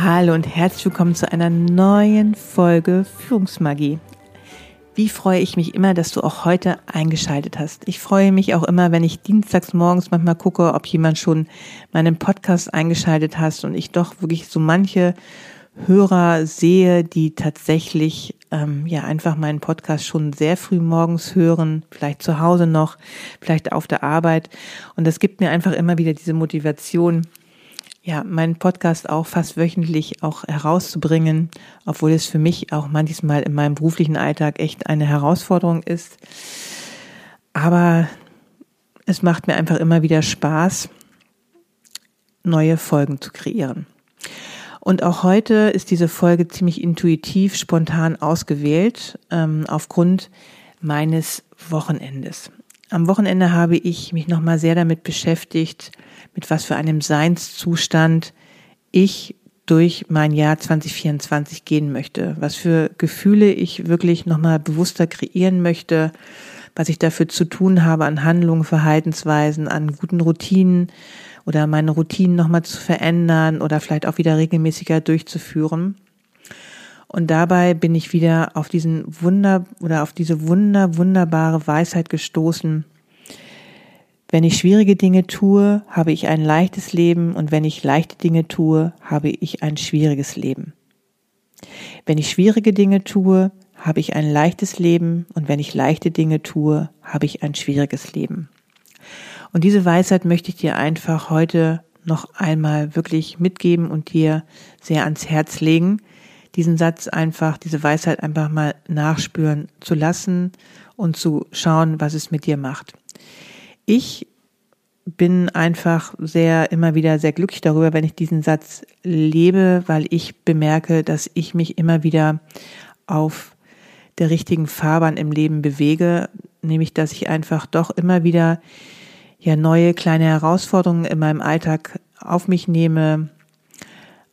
Hallo und herzlich willkommen zu einer neuen Folge Führungsmagie. Wie freue ich mich immer, dass du auch heute eingeschaltet hast. Ich freue mich auch immer, wenn ich dienstags morgens manchmal gucke, ob jemand schon meinen Podcast eingeschaltet hast und ich doch wirklich so manche Hörer sehe, die tatsächlich ähm, ja einfach meinen Podcast schon sehr früh morgens hören, vielleicht zu Hause noch, vielleicht auf der Arbeit. Und das gibt mir einfach immer wieder diese Motivation, ja, meinen Podcast auch fast wöchentlich auch herauszubringen, obwohl es für mich auch manchmal in meinem beruflichen Alltag echt eine Herausforderung ist. Aber es macht mir einfach immer wieder Spaß, neue Folgen zu kreieren. Und auch heute ist diese Folge ziemlich intuitiv, spontan ausgewählt, ähm, aufgrund meines Wochenendes. Am Wochenende habe ich mich nochmal sehr damit beschäftigt, mit was für einem Seinszustand ich durch mein Jahr 2024 gehen möchte, was für Gefühle ich wirklich nochmal bewusster kreieren möchte, was ich dafür zu tun habe an Handlungen, Verhaltensweisen, an guten Routinen oder meine Routinen nochmal zu verändern oder vielleicht auch wieder regelmäßiger durchzuführen. Und dabei bin ich wieder auf diesen Wunder oder auf diese wunder, wunderbare Weisheit gestoßen. Wenn ich schwierige Dinge tue, habe ich ein leichtes Leben und wenn ich leichte Dinge tue, habe ich ein schwieriges Leben. Wenn ich schwierige Dinge tue, habe ich ein leichtes Leben und wenn ich leichte Dinge tue, habe ich ein schwieriges Leben. Und diese Weisheit möchte ich dir einfach heute noch einmal wirklich mitgeben und dir sehr ans Herz legen, diesen Satz einfach, diese Weisheit einfach mal nachspüren zu lassen und zu schauen, was es mit dir macht. Ich bin einfach sehr, immer wieder sehr glücklich darüber, wenn ich diesen Satz lebe, weil ich bemerke, dass ich mich immer wieder auf der richtigen Fahrbahn im Leben bewege, nämlich dass ich einfach doch immer wieder ja neue kleine Herausforderungen in meinem Alltag auf mich nehme,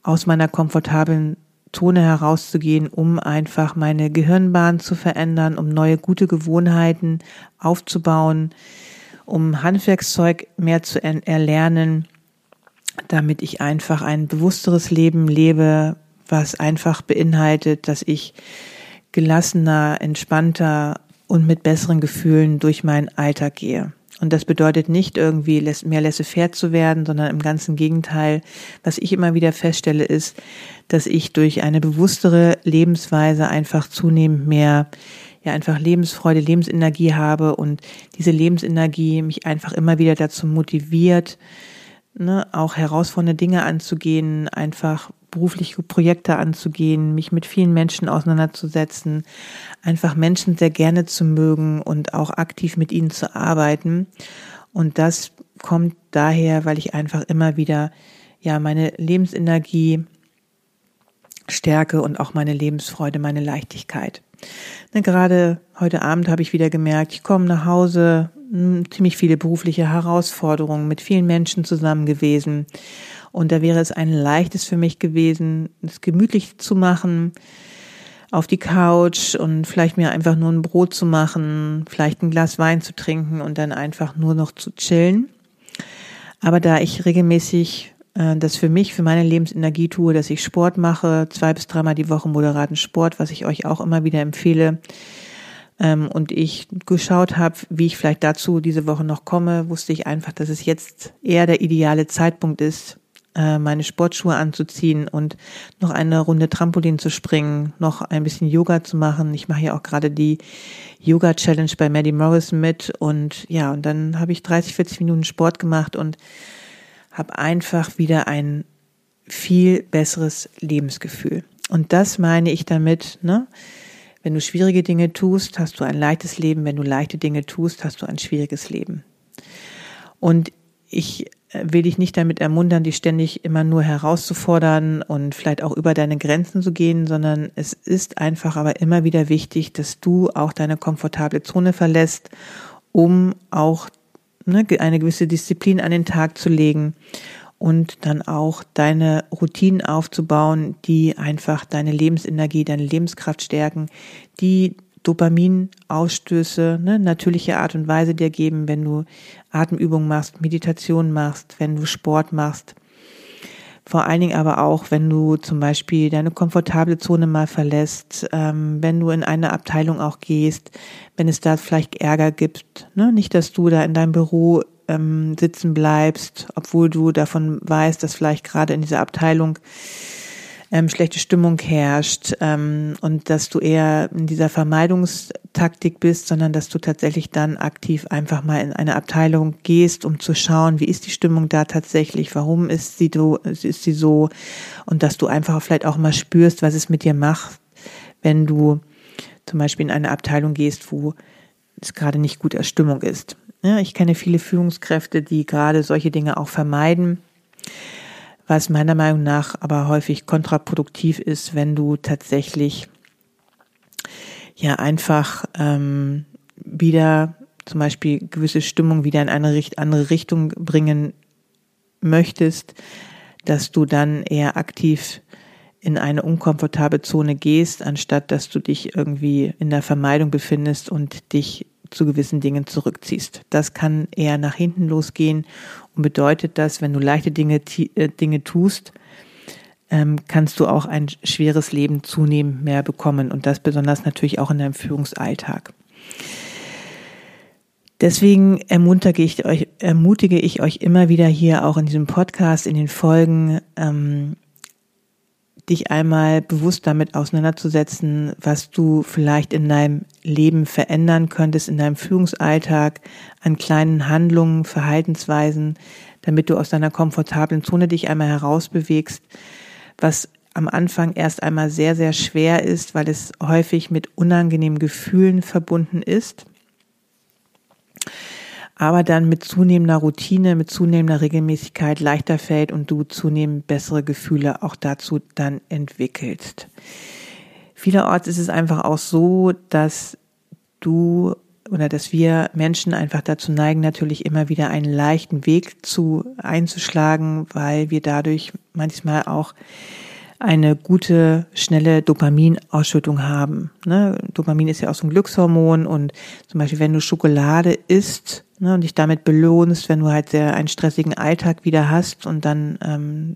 aus meiner komfortablen Zone herauszugehen, um einfach meine Gehirnbahn zu verändern, um neue gute Gewohnheiten aufzubauen, um Handwerkszeug mehr zu erlernen, damit ich einfach ein bewussteres Leben lebe, was einfach beinhaltet, dass ich gelassener, entspannter und mit besseren Gefühlen durch meinen Alltag gehe. Und das bedeutet nicht irgendwie mehr laissez-faire zu werden, sondern im ganzen Gegenteil. Was ich immer wieder feststelle, ist, dass ich durch eine bewusstere Lebensweise einfach zunehmend mehr, ja, einfach Lebensfreude, Lebensenergie habe und diese Lebensenergie mich einfach immer wieder dazu motiviert, ne, auch herausfordernde Dinge anzugehen, einfach berufliche Projekte anzugehen, mich mit vielen Menschen auseinanderzusetzen, einfach Menschen sehr gerne zu mögen und auch aktiv mit ihnen zu arbeiten. Und das kommt daher, weil ich einfach immer wieder ja meine Lebensenergie stärke und auch meine Lebensfreude, meine Leichtigkeit. Denn gerade heute Abend habe ich wieder gemerkt, ich komme nach Hause, hm, ziemlich viele berufliche Herausforderungen, mit vielen Menschen zusammen gewesen und da wäre es ein leichtes für mich gewesen, es gemütlich zu machen, auf die Couch und vielleicht mir einfach nur ein Brot zu machen, vielleicht ein Glas Wein zu trinken und dann einfach nur noch zu chillen. Aber da ich regelmäßig äh, das für mich, für meine Lebensenergie tue, dass ich Sport mache, zwei bis dreimal die Woche moderaten Sport, was ich euch auch immer wieder empfehle, ähm, und ich geschaut habe, wie ich vielleicht dazu diese Woche noch komme, wusste ich einfach, dass es jetzt eher der ideale Zeitpunkt ist, meine Sportschuhe anzuziehen und noch eine Runde Trampolin zu springen, noch ein bisschen Yoga zu machen. Ich mache ja auch gerade die Yoga Challenge bei Maddie Morrison mit und ja, und dann habe ich 30, 40 Minuten Sport gemacht und habe einfach wieder ein viel besseres Lebensgefühl. Und das meine ich damit, ne? Wenn du schwierige Dinge tust, hast du ein leichtes Leben. Wenn du leichte Dinge tust, hast du ein schwieriges Leben. Und ich äh, will dich nicht damit ermuntern, dich ständig immer nur herauszufordern und vielleicht auch über deine Grenzen zu gehen, sondern es ist einfach aber immer wieder wichtig, dass du auch deine komfortable Zone verlässt, um auch ne, eine gewisse Disziplin an den Tag zu legen und dann auch deine Routinen aufzubauen, die einfach deine Lebensenergie, deine Lebenskraft stärken, die Dopaminausstöße, ne, natürliche Art und Weise dir geben, wenn du Atemübungen machst, Meditation machst, wenn du Sport machst. Vor allen Dingen aber auch, wenn du zum Beispiel deine komfortable Zone mal verlässt, ähm, wenn du in eine Abteilung auch gehst, wenn es da vielleicht Ärger gibt. Ne? Nicht, dass du da in deinem Büro ähm, sitzen bleibst, obwohl du davon weißt, dass vielleicht gerade in dieser Abteilung ähm, schlechte Stimmung herrscht ähm, und dass du eher in dieser Vermeidungstaktik bist, sondern dass du tatsächlich dann aktiv einfach mal in eine Abteilung gehst, um zu schauen, wie ist die Stimmung da tatsächlich, warum ist sie so, ist sie so und dass du einfach vielleicht auch mal spürst, was es mit dir macht, wenn du zum Beispiel in eine Abteilung gehst, wo es gerade nicht gut als Stimmung ist. Ja, ich kenne viele Führungskräfte, die gerade solche Dinge auch vermeiden, was meiner Meinung nach aber häufig kontraproduktiv ist, wenn du tatsächlich ja einfach ähm, wieder zum Beispiel gewisse Stimmung wieder in eine andere Richtung bringen möchtest, dass du dann eher aktiv in eine unkomfortable Zone gehst, anstatt dass du dich irgendwie in der Vermeidung befindest und dich zu gewissen Dingen zurückziehst. Das kann eher nach hinten losgehen und bedeutet das, wenn du leichte Dinge, äh, Dinge tust, ähm, kannst du auch ein schweres Leben zunehmend mehr bekommen und das besonders natürlich auch in deinem Führungsalltag. Deswegen ermutige ich euch, ermutige ich euch immer wieder hier auch in diesem Podcast, in den Folgen, ähm, dich einmal bewusst damit auseinanderzusetzen, was du vielleicht in deinem Leben verändern könntest, in deinem Führungsalltag, an kleinen Handlungen, Verhaltensweisen, damit du aus deiner komfortablen Zone dich einmal herausbewegst, was am Anfang erst einmal sehr, sehr schwer ist, weil es häufig mit unangenehmen Gefühlen verbunden ist aber dann mit zunehmender Routine, mit zunehmender Regelmäßigkeit leichter fällt und du zunehmend bessere Gefühle auch dazu dann entwickelst. Vielerorts ist es einfach auch so, dass du oder dass wir Menschen einfach dazu neigen, natürlich immer wieder einen leichten Weg zu einzuschlagen, weil wir dadurch manchmal auch eine gute, schnelle Dopaminausschüttung haben. Ne? Dopamin ist ja auch so ein Glückshormon und zum Beispiel, wenn du Schokolade isst ne, und dich damit belohnst, wenn du halt sehr einen stressigen Alltag wieder hast und dann ähm,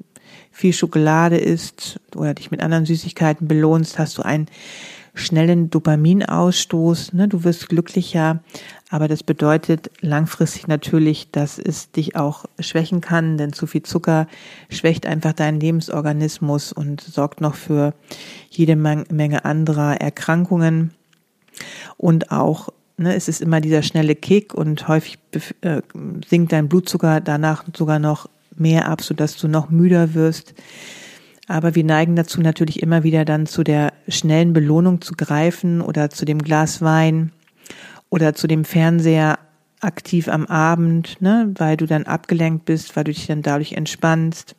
viel Schokolade isst oder dich mit anderen Süßigkeiten belohnst, hast du einen schnellen Dopaminausstoß. Ne? Du wirst glücklicher, aber das bedeutet langfristig natürlich, dass es dich auch schwächen kann, denn zu viel Zucker schwächt einfach deinen Lebensorganismus und sorgt noch für jede Menge anderer Erkrankungen. Und auch ne, es ist immer dieser schnelle Kick und häufig äh, sinkt dein Blutzucker danach sogar noch mehr ab, sodass du noch müder wirst. Aber wir neigen dazu natürlich immer wieder dann zu der schnellen Belohnung zu greifen oder zu dem Glas Wein oder zu dem Fernseher aktiv am Abend, ne, weil du dann abgelenkt bist, weil du dich dann dadurch entspannst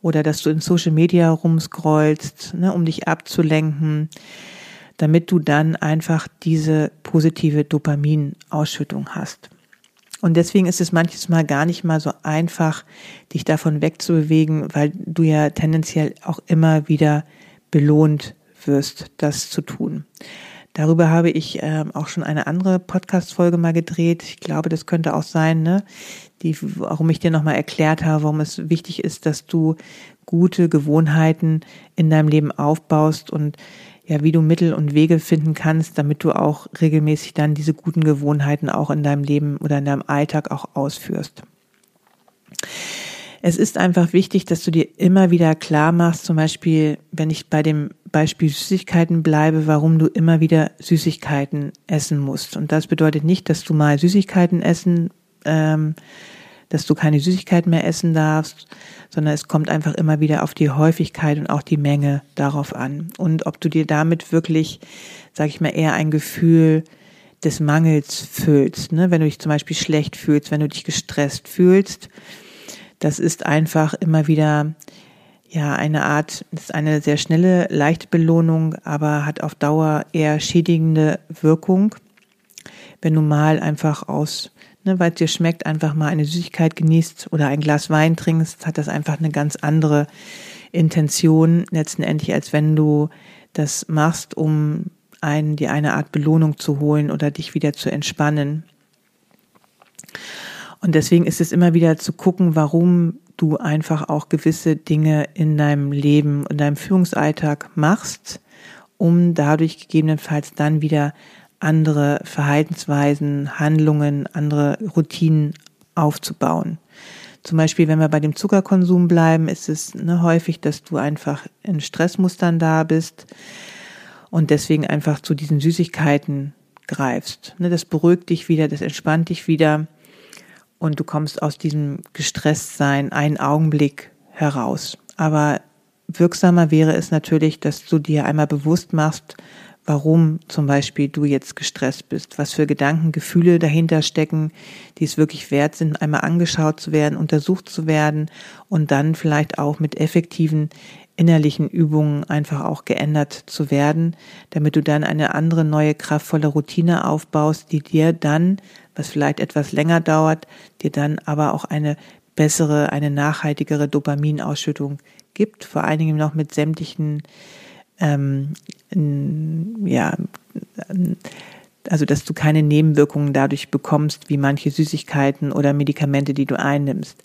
oder dass du in Social Media rumscrollst, ne, um dich abzulenken, damit du dann einfach diese positive Dopaminausschüttung hast. Und deswegen ist es manches Mal gar nicht mal so einfach, dich davon wegzubewegen, weil du ja tendenziell auch immer wieder belohnt wirst, das zu tun. Darüber habe ich äh, auch schon eine andere Podcast-Folge mal gedreht. Ich glaube, das könnte auch sein, ne? Die, warum ich dir nochmal erklärt habe, warum es wichtig ist, dass du gute Gewohnheiten in deinem Leben aufbaust und ja, wie du Mittel und Wege finden kannst, damit du auch regelmäßig dann diese guten Gewohnheiten auch in deinem Leben oder in deinem Alltag auch ausführst. Es ist einfach wichtig, dass du dir immer wieder klar machst, zum Beispiel, wenn ich bei dem Beispiel Süßigkeiten bleibe, warum du immer wieder Süßigkeiten essen musst. Und das bedeutet nicht, dass du mal Süßigkeiten essen, ähm, dass du keine Süßigkeiten mehr essen darfst, sondern es kommt einfach immer wieder auf die Häufigkeit und auch die Menge darauf an. Und ob du dir damit wirklich, sag ich mal, eher ein Gefühl des Mangels fühlst, ne? wenn du dich zum Beispiel schlecht fühlst, wenn du dich gestresst fühlst, das ist einfach immer wieder ja eine Art, ist eine sehr schnelle, leichte Belohnung, aber hat auf Dauer eher schädigende Wirkung. Wenn du mal einfach aus, ne, weil es dir schmeckt, einfach mal eine Süßigkeit genießt oder ein Glas Wein trinkst, hat das einfach eine ganz andere Intention letztendlich, als wenn du das machst, um einen, dir eine Art Belohnung zu holen oder dich wieder zu entspannen. Und deswegen ist es immer wieder zu gucken, warum du einfach auch gewisse Dinge in deinem Leben, in deinem Führungsalltag machst, um dadurch gegebenenfalls dann wieder andere Verhaltensweisen, Handlungen, andere Routinen aufzubauen. Zum Beispiel, wenn wir bei dem Zuckerkonsum bleiben, ist es ne, häufig, dass du einfach in Stressmustern da bist und deswegen einfach zu diesen Süßigkeiten greifst. Ne, das beruhigt dich wieder, das entspannt dich wieder und du kommst aus diesem Gestresstsein einen Augenblick heraus. Aber wirksamer wäre es natürlich, dass du dir einmal bewusst machst, warum zum Beispiel du jetzt gestresst bist, was für Gedanken, Gefühle dahinter stecken, die es wirklich wert sind, einmal angeschaut zu werden, untersucht zu werden und dann vielleicht auch mit effektiven innerlichen Übungen einfach auch geändert zu werden, damit du dann eine andere, neue, kraftvolle Routine aufbaust, die dir dann was vielleicht etwas länger dauert, dir dann aber auch eine bessere, eine nachhaltigere Dopaminausschüttung gibt, vor allen Dingen noch mit sämtlichen, ähm, ja, also dass du keine Nebenwirkungen dadurch bekommst, wie manche Süßigkeiten oder Medikamente, die du einnimmst.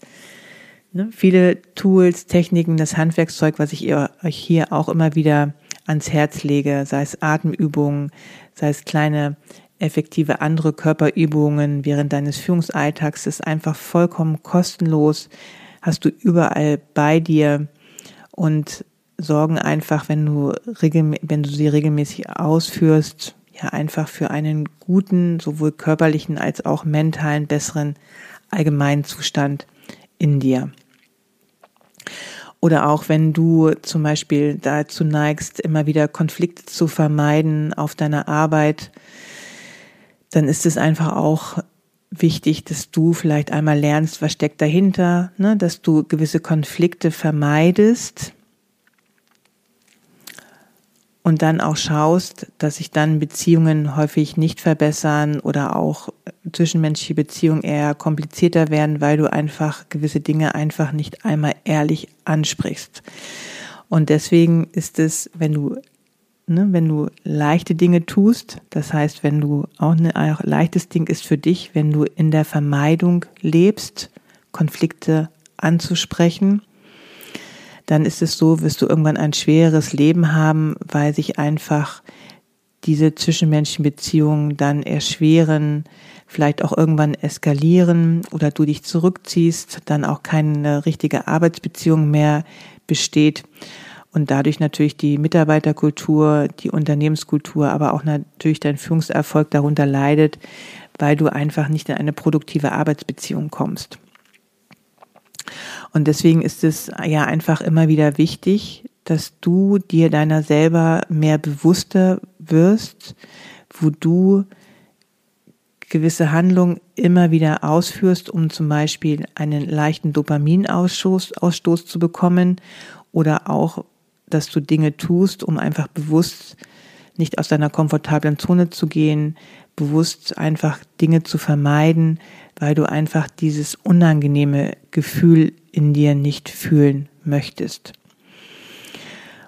Ne? Viele Tools, Techniken, das Handwerkszeug, was ich euch hier auch immer wieder ans Herz lege, sei es Atemübungen, sei es kleine effektive andere Körperübungen während deines Führungsalltags ist einfach vollkommen kostenlos, hast du überall bei dir und sorgen einfach, wenn du, wenn du sie regelmäßig ausführst, ja einfach für einen guten, sowohl körperlichen als auch mentalen, besseren allgemeinen Zustand in dir. Oder auch wenn du zum Beispiel dazu neigst, immer wieder Konflikte zu vermeiden auf deiner Arbeit, dann ist es einfach auch wichtig, dass du vielleicht einmal lernst, was steckt dahinter, ne? dass du gewisse Konflikte vermeidest und dann auch schaust, dass sich dann Beziehungen häufig nicht verbessern oder auch zwischenmenschliche Beziehungen eher komplizierter werden, weil du einfach gewisse Dinge einfach nicht einmal ehrlich ansprichst. Und deswegen ist es, wenn du ne, wenn du leichte Dinge tust, das heißt, wenn du auch ein auch leichtes Ding ist für dich, wenn du in der Vermeidung lebst, Konflikte anzusprechen, dann ist es so, wirst du irgendwann ein schweres Leben haben, weil sich einfach diese zwischenmenschlichen Beziehungen dann erschweren, vielleicht auch irgendwann eskalieren oder du dich zurückziehst, dann auch keine richtige Arbeitsbeziehung mehr besteht und dadurch natürlich die Mitarbeiterkultur, die Unternehmenskultur, aber auch natürlich dein Führungserfolg darunter leidet, weil du einfach nicht in eine produktive Arbeitsbeziehung kommst. Und deswegen ist es ja einfach immer wieder wichtig, dass du dir deiner selber mehr bewusster wirst, wo du gewisse Handlungen immer wieder ausführst, um zum Beispiel einen leichten Dopaminausstoß Ausstoß zu bekommen oder auch dass du Dinge tust, um einfach bewusst nicht aus deiner komfortablen Zone zu gehen, bewusst einfach Dinge zu vermeiden, weil du einfach dieses unangenehme Gefühl in dir nicht fühlen möchtest.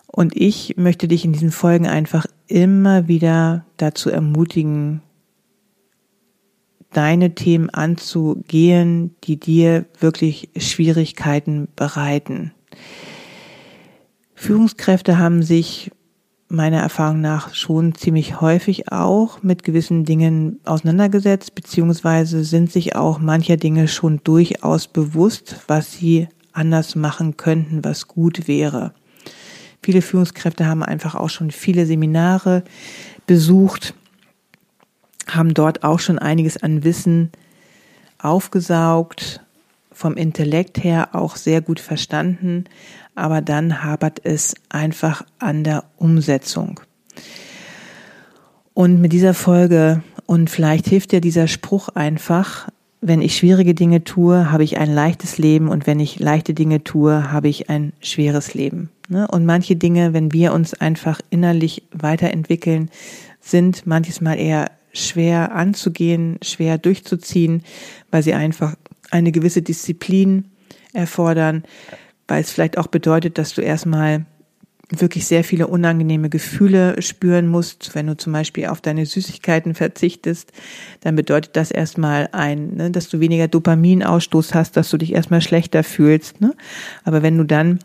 Und ich möchte dich in diesen Folgen einfach immer wieder dazu ermutigen, deine Themen anzugehen, die dir wirklich Schwierigkeiten bereiten. Führungskräfte haben sich meiner Erfahrung nach schon ziemlich häufig auch mit gewissen Dingen auseinandergesetzt, beziehungsweise sind sich auch mancher Dinge schon durchaus bewusst, was sie anders machen könnten, was gut wäre. Viele Führungskräfte haben einfach auch schon viele Seminare besucht, haben dort auch schon einiges an Wissen aufgesaugt, vom Intellekt her auch sehr gut verstanden, aber dann habert es einfach an der Umsetzung. Und mit dieser Folge, und vielleicht hilft dir dieser Spruch einfach, wenn ich schwierige Dinge tue, habe ich ein leichtes Leben und wenn ich leichte Dinge tue, habe ich ein schweres Leben. Ne? Und manche Dinge, wenn wir uns einfach innerlich weiterentwickeln, sind manches Mal eher schwer anzugehen, schwer durchzuziehen, weil sie einfach eine gewisse Disziplin erfordern, weil es vielleicht auch bedeutet, dass du erstmal wirklich sehr viele unangenehme Gefühle spüren musst. Wenn du zum Beispiel auf deine Süßigkeiten verzichtest, dann bedeutet das erstmal ein, ne, dass du weniger Dopaminausstoß hast, dass du dich erstmal schlechter fühlst. Ne? Aber wenn du dann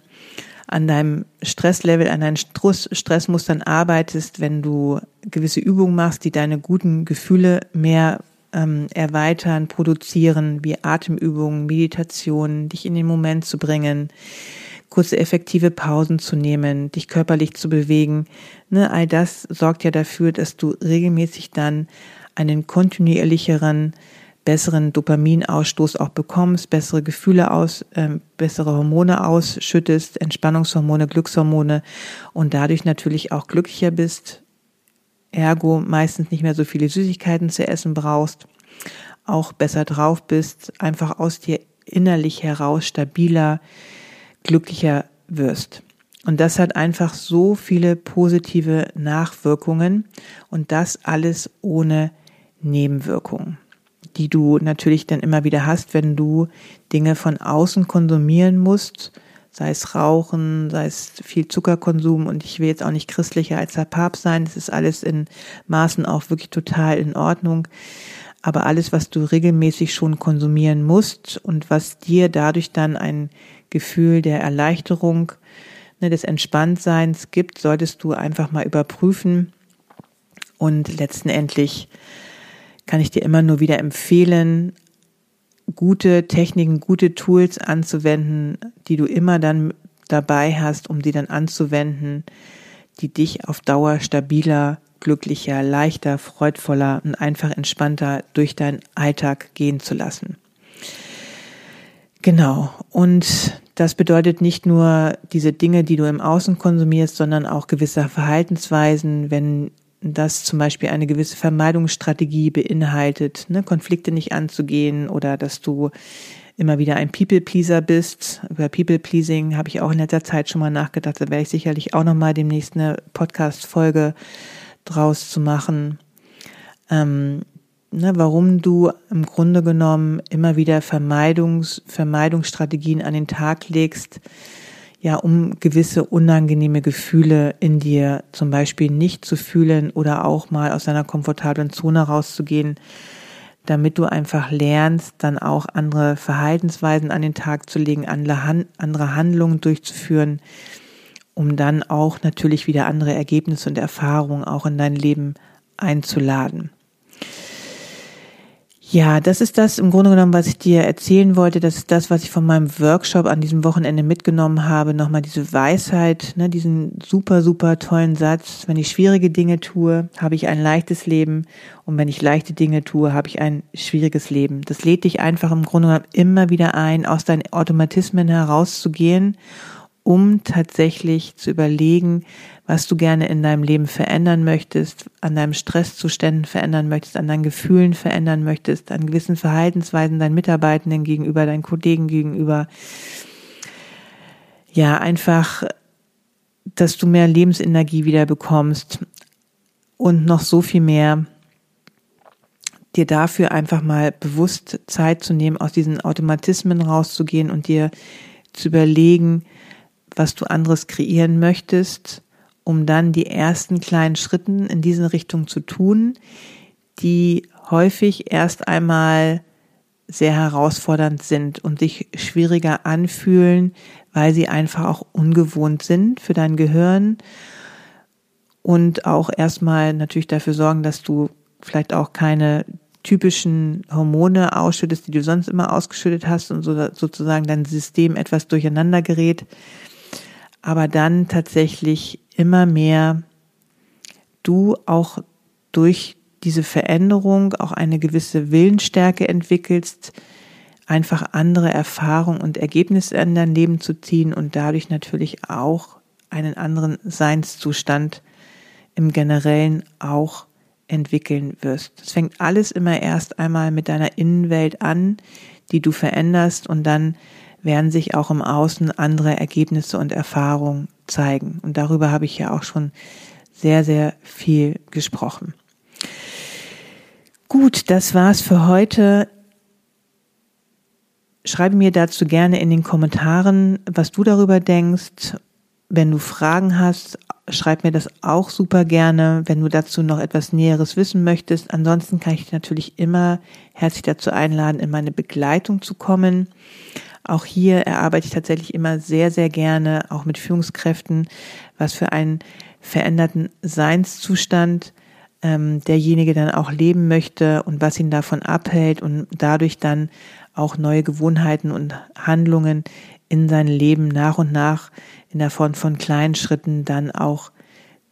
an deinem Stresslevel, an deinen Stressmustern arbeitest, wenn du gewisse Übungen machst, die deine guten Gefühle mehr ähm, erweitern, produzieren, wie Atemübungen, Meditationen, dich in den Moment zu bringen, kurze effektive Pausen zu nehmen, dich körperlich zu bewegen. Ne, all das sorgt ja dafür, dass du regelmäßig dann einen kontinuierlicheren, besseren Dopaminausstoß auch bekommst, bessere Gefühle aus, äh, bessere Hormone ausschüttest, Entspannungshormone, Glückshormone und dadurch natürlich auch glücklicher bist, ergo meistens nicht mehr so viele Süßigkeiten zu essen brauchst, auch besser drauf bist, einfach aus dir innerlich heraus stabiler, glücklicher wirst. Und das hat einfach so viele positive Nachwirkungen und das alles ohne Nebenwirkungen, die du natürlich dann immer wieder hast, wenn du Dinge von außen konsumieren musst, sei es Rauchen, sei es viel Zuckerkonsum und ich will jetzt auch nicht christlicher als der Papst sein, das ist alles in Maßen auch wirklich total in Ordnung. Aber alles, was du regelmäßig schon konsumieren musst und was dir dadurch dann ein Gefühl der Erleichterung, ne, des Entspanntseins gibt, solltest du einfach mal überprüfen. Und letztendlich kann ich dir immer nur wieder empfehlen, gute Techniken, gute Tools anzuwenden, die du immer dann dabei hast, um die dann anzuwenden, die dich auf Dauer stabiler, glücklicher, leichter, freudvoller und einfach entspannter durch deinen Alltag gehen zu lassen. Genau. Und das bedeutet nicht nur diese Dinge, die du im Außen konsumierst, sondern auch gewisse Verhaltensweisen, wenn das zum Beispiel eine gewisse Vermeidungsstrategie beinhaltet, ne, Konflikte nicht anzugehen oder dass du immer wieder ein People-Pleaser bist. Über People-Pleasing habe ich auch in letzter Zeit schon mal nachgedacht. Da werde ich sicherlich auch noch mal demnächst eine Podcast-Folge draus zu machen. Ähm, ne, warum du im Grunde genommen immer wieder Vermeidungs, Vermeidungsstrategien an den Tag legst, ja, um gewisse unangenehme Gefühle in dir zum Beispiel nicht zu fühlen oder auch mal aus deiner komfortablen Zone rauszugehen, damit du einfach lernst, dann auch andere Verhaltensweisen an den Tag zu legen, andere Handlungen durchzuführen, um dann auch natürlich wieder andere Ergebnisse und Erfahrungen auch in dein Leben einzuladen. Ja, das ist das im Grunde genommen, was ich dir erzählen wollte. Das ist das, was ich von meinem Workshop an diesem Wochenende mitgenommen habe. Nochmal diese Weisheit, ne, diesen super, super tollen Satz. Wenn ich schwierige Dinge tue, habe ich ein leichtes Leben. Und wenn ich leichte Dinge tue, habe ich ein schwieriges Leben. Das lädt dich einfach im Grunde genommen immer wieder ein, aus deinen Automatismen herauszugehen um tatsächlich zu überlegen, was du gerne in deinem Leben verändern möchtest, an deinem Stresszuständen verändern möchtest, an deinen Gefühlen verändern möchtest, an gewissen Verhaltensweisen deinen Mitarbeitenden gegenüber, deinen Kollegen gegenüber. Ja, einfach, dass du mehr Lebensenergie wieder bekommst und noch so viel mehr dir dafür einfach mal bewusst Zeit zu nehmen, aus diesen Automatismen rauszugehen und dir zu überlegen, was du anderes kreieren möchtest, um dann die ersten kleinen Schritten in diese Richtung zu tun, die häufig erst einmal sehr herausfordernd sind und sich schwieriger anfühlen, weil sie einfach auch ungewohnt sind für dein Gehirn und auch erstmal natürlich dafür sorgen, dass du vielleicht auch keine typischen Hormone ausschüttest, die du sonst immer ausgeschüttet hast und so, sozusagen dein System etwas durcheinander gerät. Aber dann tatsächlich immer mehr du auch durch diese Veränderung auch eine gewisse Willensstärke entwickelst, einfach andere Erfahrungen und Ergebnisse in dein Leben zu ziehen und dadurch natürlich auch einen anderen Seinszustand im Generellen auch entwickeln wirst. Das fängt alles immer erst einmal mit deiner Innenwelt an, die du veränderst und dann werden sich auch im Außen andere Ergebnisse und Erfahrungen zeigen. Und darüber habe ich ja auch schon sehr, sehr viel gesprochen. Gut, das war's für heute. Schreibe mir dazu gerne in den Kommentaren, was du darüber denkst. Wenn du Fragen hast, schreib mir das auch super gerne, wenn du dazu noch etwas Näheres wissen möchtest. Ansonsten kann ich dich natürlich immer herzlich dazu einladen, in meine Begleitung zu kommen. Auch hier erarbeite ich tatsächlich immer sehr, sehr gerne, auch mit Führungskräften, was für einen veränderten Seinszustand ähm, derjenige dann auch leben möchte und was ihn davon abhält und dadurch dann auch neue Gewohnheiten und Handlungen in sein Leben nach und nach in der Form von kleinen Schritten dann auch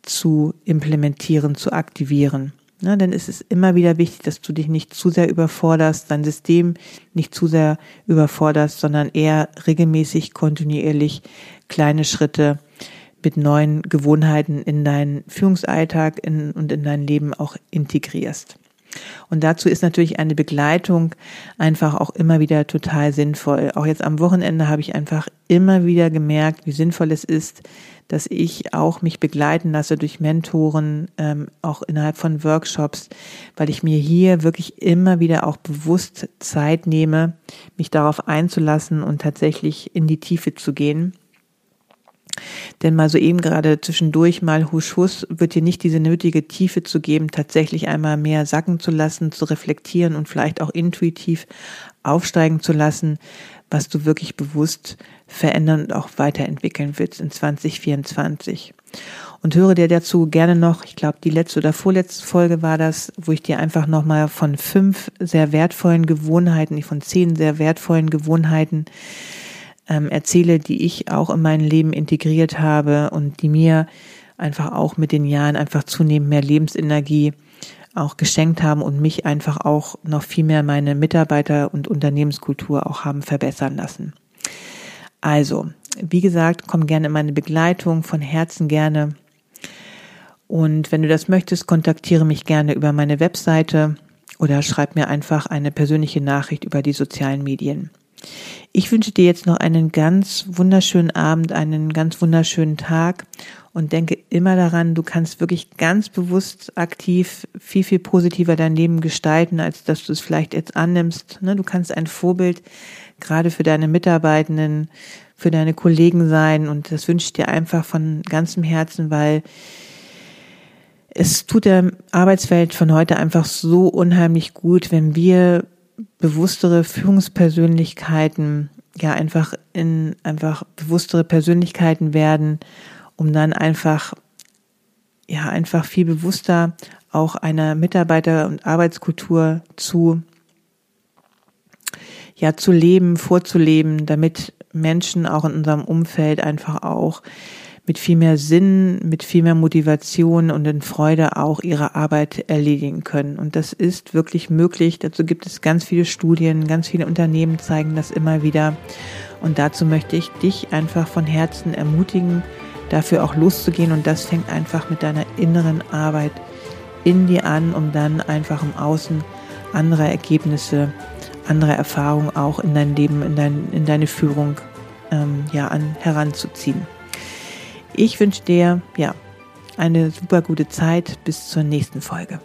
zu implementieren, zu aktivieren. Denn es ist immer wieder wichtig, dass du dich nicht zu sehr überforderst, dein System nicht zu sehr überforderst, sondern eher regelmäßig, kontinuierlich kleine Schritte mit neuen Gewohnheiten in deinen Führungsalltag in, und in dein Leben auch integrierst. Und dazu ist natürlich eine Begleitung einfach auch immer wieder total sinnvoll. Auch jetzt am Wochenende habe ich einfach immer wieder gemerkt, wie sinnvoll es ist, dass ich auch mich begleiten lasse durch Mentoren, ähm, auch innerhalb von Workshops, weil ich mir hier wirklich immer wieder auch bewusst Zeit nehme, mich darauf einzulassen und tatsächlich in die Tiefe zu gehen denn mal so eben gerade zwischendurch mal husch husch wird dir nicht diese nötige Tiefe zu geben, tatsächlich einmal mehr sacken zu lassen, zu reflektieren und vielleicht auch intuitiv aufsteigen zu lassen, was du wirklich bewusst verändern und auch weiterentwickeln willst in 2024. Und höre dir dazu gerne noch, ich glaube, die letzte oder vorletzte Folge war das, wo ich dir einfach nochmal von fünf sehr wertvollen Gewohnheiten, von zehn sehr wertvollen Gewohnheiten ähm, erzähle, die ich auch in mein Leben integriert habe und die mir einfach auch mit den Jahren einfach zunehmend mehr Lebensenergie auch geschenkt haben und mich einfach auch noch viel mehr meine Mitarbeiter und Unternehmenskultur auch haben verbessern lassen. Also, wie gesagt, komm gerne in meine Begleitung, von Herzen gerne. Und wenn du das möchtest, kontaktiere mich gerne über meine Webseite oder schreib mir einfach eine persönliche Nachricht über die sozialen Medien. Ich wünsche dir jetzt noch einen ganz wunderschönen Abend, einen ganz wunderschönen Tag und denke immer daran, du kannst wirklich ganz bewusst aktiv viel, viel positiver dein Leben gestalten, als dass du es vielleicht jetzt annimmst. Ne, du kannst ein Vorbild gerade für deine Mitarbeitenden, für deine Kollegen sein und das wünsche ich dir einfach von ganzem Herzen, weil es tut der Arbeitswelt von heute einfach so unheimlich gut, wenn wir bewusstere Führungspersönlichkeiten, ja, einfach in, einfach bewusstere Persönlichkeiten werden, um dann einfach, ja, einfach viel bewusster auch einer Mitarbeiter- und Arbeitskultur zu, ja, zu leben, vorzuleben, damit Menschen auch in unserem Umfeld einfach auch mit viel mehr Sinn, mit viel mehr Motivation und in Freude auch ihre Arbeit erledigen können. Und das ist wirklich möglich. Dazu gibt es ganz viele Studien, ganz viele Unternehmen zeigen das immer wieder. Und dazu möchte ich dich einfach von Herzen ermutigen, dafür auch loszugehen. Und das fängt einfach mit deiner inneren Arbeit in dir an, um dann einfach im Außen andere Ergebnisse, andere Erfahrungen auch in dein Leben, in, dein, in deine Führung ähm, ja, an, heranzuziehen. Ich wünsche dir ja eine super gute Zeit bis zur nächsten Folge.